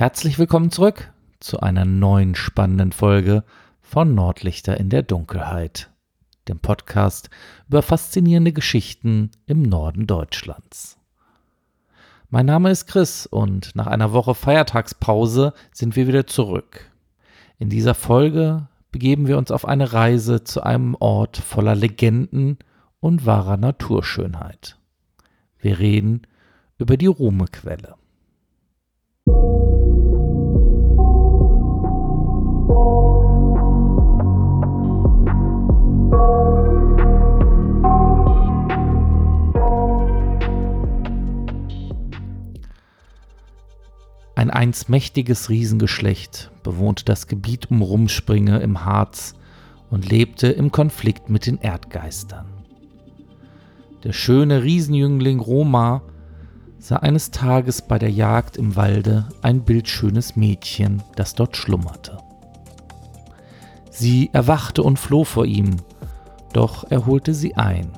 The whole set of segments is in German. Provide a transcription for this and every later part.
Herzlich willkommen zurück zu einer neuen spannenden Folge von Nordlichter in der Dunkelheit, dem Podcast über faszinierende Geschichten im Norden Deutschlands. Mein Name ist Chris und nach einer Woche Feiertagspause sind wir wieder zurück. In dieser Folge begeben wir uns auf eine Reise zu einem Ort voller Legenden und wahrer Naturschönheit. Wir reden über die Ruhmequelle. Ein einst mächtiges Riesengeschlecht bewohnte das Gebiet um Rumspringe im Harz und lebte im Konflikt mit den Erdgeistern. Der schöne Riesenjüngling Roma sah eines Tages bei der Jagd im Walde ein bildschönes Mädchen, das dort schlummerte. Sie erwachte und floh vor ihm, doch er holte sie ein.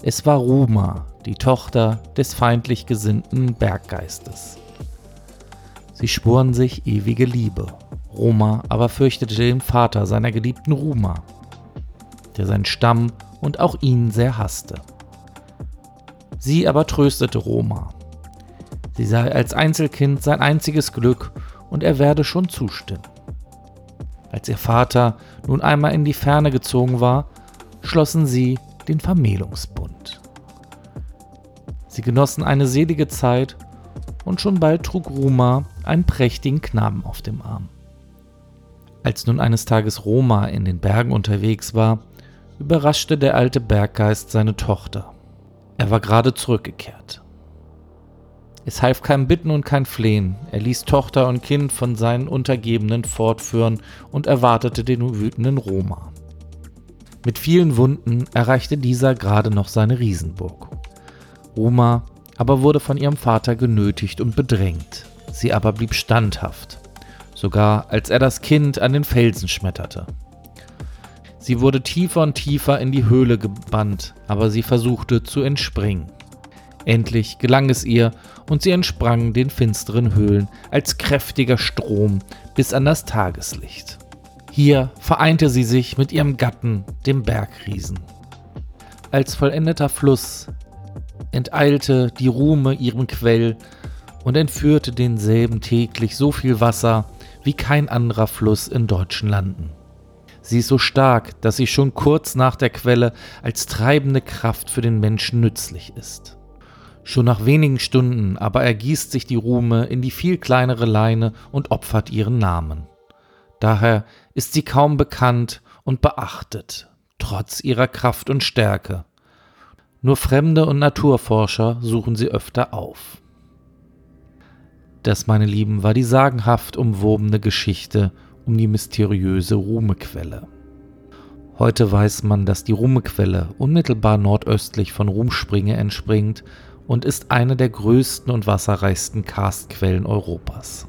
Es war Ruma, die Tochter des feindlich gesinnten Berggeistes. Sie schworen sich ewige Liebe. Roma aber fürchtete den Vater seiner geliebten Ruma, der seinen Stamm und auch ihn sehr hasste. Sie aber tröstete Roma. Sie sei als Einzelkind sein einziges Glück und er werde schon zustimmen. Als ihr Vater nun einmal in die Ferne gezogen war, schlossen sie den Vermählungsbund. Sie genossen eine selige Zeit und schon bald trug Roma einen prächtigen Knaben auf dem Arm. Als nun eines Tages Roma in den Bergen unterwegs war, überraschte der alte Berggeist seine Tochter. Er war gerade zurückgekehrt. Es half kein Bitten und kein Flehen, er ließ Tochter und Kind von seinen Untergebenen fortführen und erwartete den wütenden Roma. Mit vielen Wunden erreichte dieser gerade noch seine Riesenburg. Roma aber wurde von ihrem Vater genötigt und bedrängt. Sie aber blieb standhaft, sogar als er das Kind an den Felsen schmetterte. Sie wurde tiefer und tiefer in die Höhle gebannt, aber sie versuchte zu entspringen. Endlich gelang es ihr, und sie entsprang den finsteren Höhlen als kräftiger Strom bis an das Tageslicht. Hier vereinte sie sich mit ihrem Gatten, dem Bergriesen. Als vollendeter Fluss enteilte die Ruhme ihrem Quell und entführte denselben täglich so viel Wasser wie kein anderer Fluss in deutschen Landen. Sie ist so stark, dass sie schon kurz nach der Quelle als treibende Kraft für den Menschen nützlich ist. Schon nach wenigen Stunden aber ergießt sich die Ruhme in die viel kleinere Leine und opfert ihren Namen. Daher ist sie kaum bekannt und beachtet, trotz ihrer Kraft und Stärke. Nur Fremde und Naturforscher suchen sie öfter auf. Das, meine Lieben, war die sagenhaft umwobene Geschichte um die mysteriöse Ruhmequelle. Heute weiß man, dass die Ruhmequelle unmittelbar nordöstlich von Rumspringe entspringt und ist eine der größten und wasserreichsten Karstquellen Europas.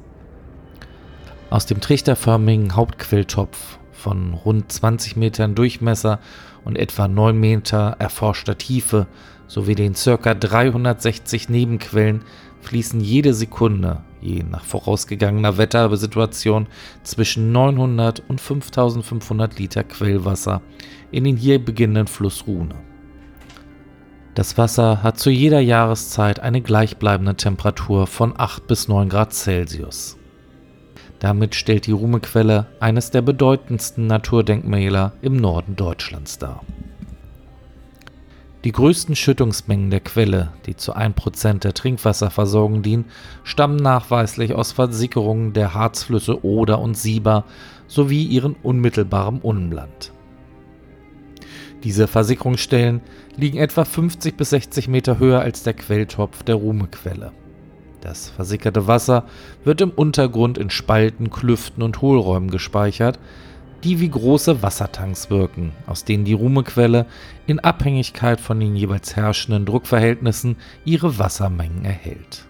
Aus dem trichterförmigen Hauptquelltopf von rund 20 Metern Durchmesser und etwa 9 Meter erforschter Tiefe sowie den ca. 360 Nebenquellen fließen jede Sekunde, je nach vorausgegangener Wettersituation, zwischen 900 und 5500 Liter Quellwasser in den hier beginnenden Fluss Rune. Das Wasser hat zu jeder Jahreszeit eine gleichbleibende Temperatur von 8 bis 9 Grad Celsius. Damit stellt die Ruhmequelle eines der bedeutendsten Naturdenkmäler im Norden Deutschlands dar. Die größten Schüttungsmengen der Quelle, die zu 1% der Trinkwasserversorgung dienen, stammen nachweislich aus Versickerungen der Harzflüsse Oder und Sieber sowie ihren unmittelbarem Umland. Diese Versickerungsstellen liegen etwa 50 bis 60 Meter höher als der Quelltopf der Ruhmequelle. Das versickerte Wasser wird im Untergrund in Spalten, Klüften und Hohlräumen gespeichert, die wie große Wassertanks wirken, aus denen die Ruhmequelle in Abhängigkeit von den jeweils herrschenden Druckverhältnissen ihre Wassermengen erhält.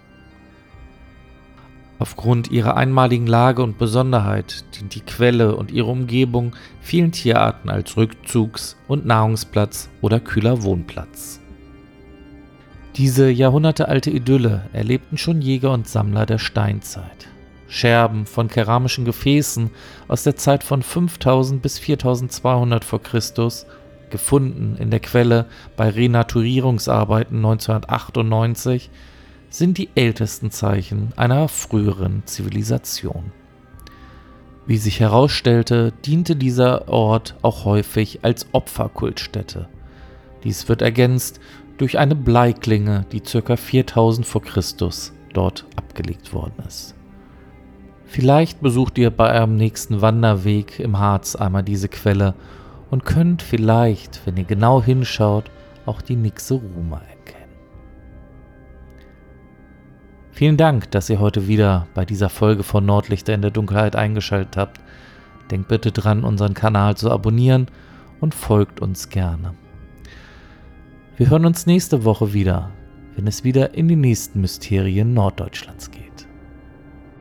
Aufgrund ihrer einmaligen Lage und Besonderheit dient die Quelle und ihre Umgebung vielen Tierarten als Rückzugs- und Nahrungsplatz oder kühler Wohnplatz. Diese jahrhundertealte Idylle erlebten schon Jäger und Sammler der Steinzeit. Scherben von keramischen Gefäßen aus der Zeit von 5000 bis 4200 v. Chr., gefunden in der Quelle bei Renaturierungsarbeiten 1998, sind die ältesten Zeichen einer früheren Zivilisation. Wie sich herausstellte, diente dieser Ort auch häufig als Opferkultstätte. Dies wird ergänzt durch eine Bleiklinge, die ca. 4000 v. Chr. dort abgelegt worden ist. Vielleicht besucht ihr bei eurem nächsten Wanderweg im Harz einmal diese Quelle und könnt vielleicht, wenn ihr genau hinschaut, auch die Nixe Ruma erkennen. Vielen Dank, dass ihr heute wieder bei dieser Folge von Nordlichter in der Dunkelheit eingeschaltet habt. Denkt bitte dran, unseren Kanal zu abonnieren und folgt uns gerne. Wir hören uns nächste Woche wieder, wenn es wieder in die nächsten Mysterien Norddeutschlands geht.